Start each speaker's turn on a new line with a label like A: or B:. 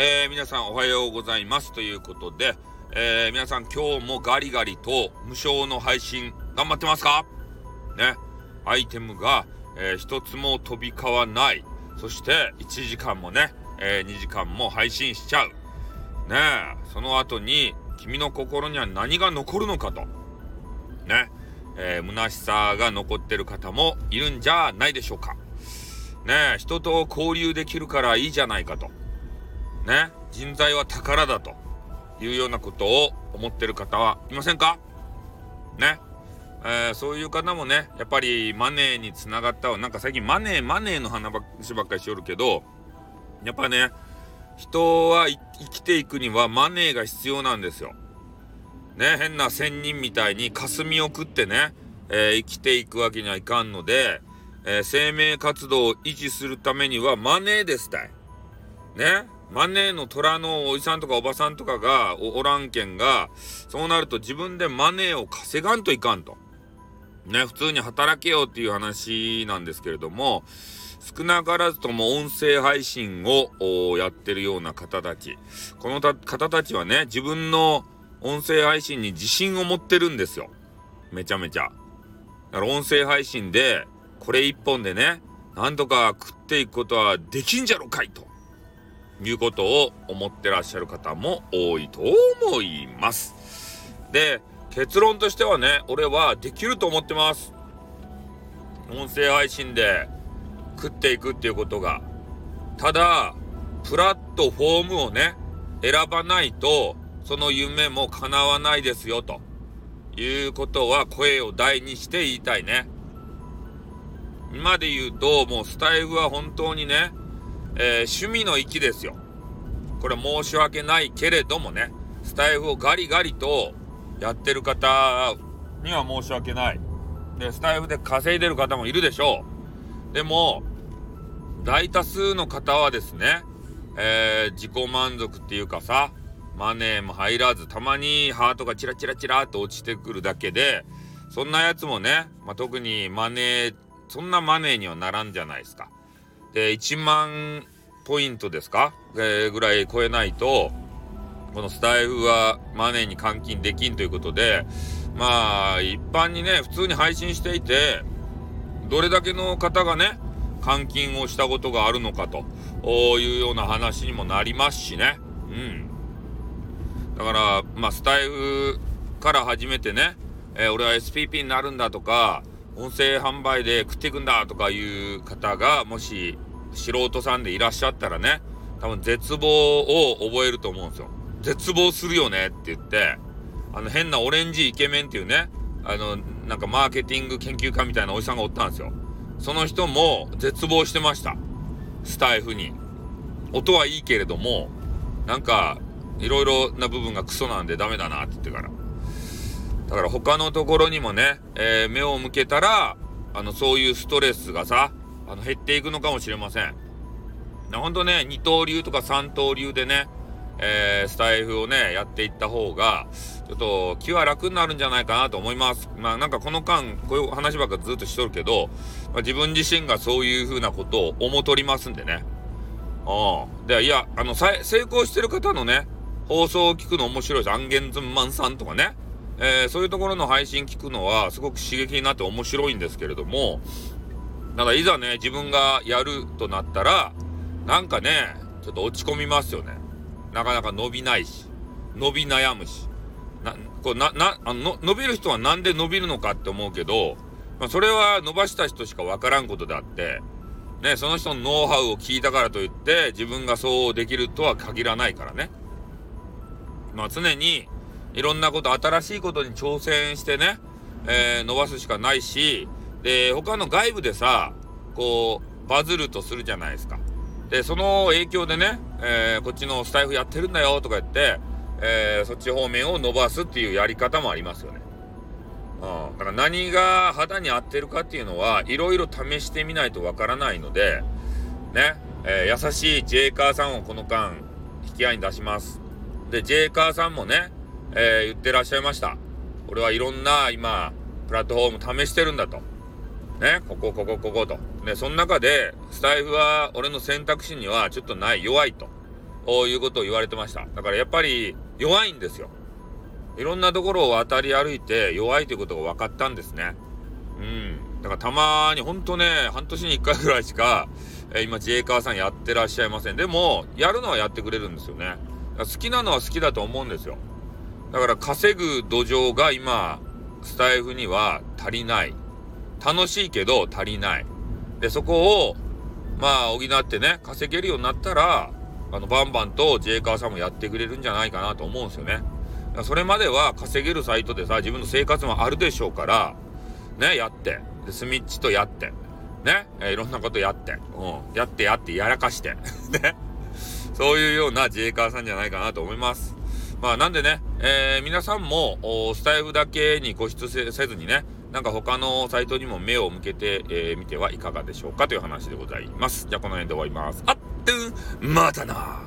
A: えー、皆さんおはようございますということで、えー、皆さん今日もガリガリと無償の配信頑張ってますか？ね。アイテムが、えー、一つも飛び交わない。そして1時間もね、え、2時間も配信しちゃう。ね、その後に君の心には何が残るのかと。ね。え、虚しさが残ってる方もいるんじゃないでしょうか。ね、人と交流できるからいいじゃないかと。ね、人材は宝だというようなことを思ってる方はいませんか？ね。えー、そういう方もね、やっぱりマネーにつながったなんか最近マネー、マネーの話ばっかりしよるけど、やっぱね、人は生きていくにはマネーが必要なんですよ。ね、変な仙人みたいに霞を食ってね、えー、生きていくわけにはいかんので、えー、生命活動を維持するためにはマネーですたい。ね。マネーの虎のおじさんとかおばさんとかがおらんけんが、そうなると自分でマネーを稼がんといかんと。ね、普通に働けよっていう話なんですけれども、少なからずとも音声配信をやってるような方たち。この方たちはね、自分の音声配信に自信を持ってるんですよ。めちゃめちゃ。だから音声配信で、これ一本でね、なんとか食っていくことはできんじゃろかいと。いうことを思ってらっしゃる方も多いと思います。で、結論としてはね、俺はできると思ってます。音声配信で食っていくっていうことが。ただ、プラットフォームをね、選ばないと、その夢も叶わないですよ、ということは声を大にして言いたいね。今で言うと、もうスタイフは本当にね、えー、趣味の域ですよ。これ申し訳ないけれどもね、スタイフをガリガリとやってる方には申し訳ない。で、スタイフで稼いでる方もいるでしょう。でも、大多数の方はですね、えー、自己満足っていうかさ、マネーも入らず、たまにハートがチラチラチラっと落ちてくるだけで、そんなやつもね、まあ、特にマネー、そんなマネーにはならんじゃないですか。で、1万ポイントですか、えー、ぐらい超えないと、このスタイフはマネーに換金できんということで、まあ、一般にね、普通に配信していて、どれだけの方がね、換金をしたことがあるのかというような話にもなりますしね。うん。だから、まあ、スタイフから始めてね、えー、俺は SPP になるんだとか、音声販売で食っていくんだとかいう方が、もし素人さんでいらっしゃったらね、多分絶望を覚えると思うんですよ。絶望するよねって言って、あの変なオレンジイケメンっていうね、あの、なんかマーケティング研究家みたいなおじさんがおったんですよ。その人も絶望してました。スタイフに。音はいいけれども、なんか、いろいろな部分がクソなんでダメだなって言ってから。だから他のところにもね、えー、目を向けたら、あの、そういうストレスがさ、あの、減っていくのかもしれません。ほんとね、二刀流とか三刀流でね、えー、スタイフをね、やっていった方が、ちょっと気は楽になるんじゃないかなと思います。まあなんかこの間、こういう話ばっかずっとしとるけど、まあ、自分自身がそういう風なことを思とりますんでね。うん。で、いや、あの、成功してる方のね、放送を聞くの面白いです。アンゲンズンマンさんとかね。えー、そういうところの配信聞くのはすごく刺激になって面白いんですけれども、ただいざね、自分がやるとなったら、なんかね、ちょっと落ち込みますよね。なかなか伸びないし、伸び悩むし。な、こうな、な、あの、伸びる人はなんで伸びるのかって思うけど、まあ、それは伸ばした人しかわからんことであって、ね、その人のノウハウを聞いたからといって、自分がそうできるとは限らないからね。まあ、常に、いろんなこと、新しいことに挑戦してね、えー、伸ばすしかないし、で、他の外部でさ、こう、バズるとするじゃないですか。で、その影響でね、えー、こっちのスタイフやってるんだよとか言って、えー、そっち方面を伸ばすっていうやり方もありますよね。うん。だから何が肌に合ってるかっていうのは、いろいろ試してみないとわからないので、ね、えー、優しいジェイカーさんをこの間、引き合いに出します。で、ジェイカーさんもね、えー、言ってらっしゃいました。俺はいろんな今、プラットフォーム試してるんだと。ね、ここ、ここ、ここと。ね、その中で、スタイフは俺の選択肢にはちょっとない、弱いと。いうことを言われてました。だからやっぱり弱いんですよ。いろんなところを渡り歩いて弱いということが分かったんですね。うん。だからたまにほんとね、半年に1回ぐらいしか、えー、今、ジェイカーさんやってらっしゃいません。でも、やるのはやってくれるんですよね。好きなのは好きだと思うんですよ。だから稼ぐ土壌が今、スタイフには足りない。楽しいけど足りない。で、そこを、まあ、補ってね、稼げるようになったら、あの、バンバンとジェイカーさんもやってくれるんじゃないかなと思うんですよね。それまでは稼げるサイトでさ、自分の生活もあるでしょうから、ね、やって。で、スミッチとやって。ね、え、いろんなことやって。うん。やってやってやらかして。ね。そういうような自衛官さんじゃないかなと思います。まあなんでね、えー、皆さんもスタイフだけに固執せずにね、なんか他のサイトにも目を向けてみ、えー、てはいかがでしょうかという話でございます。じゃあこの辺で終わります。あってんまたな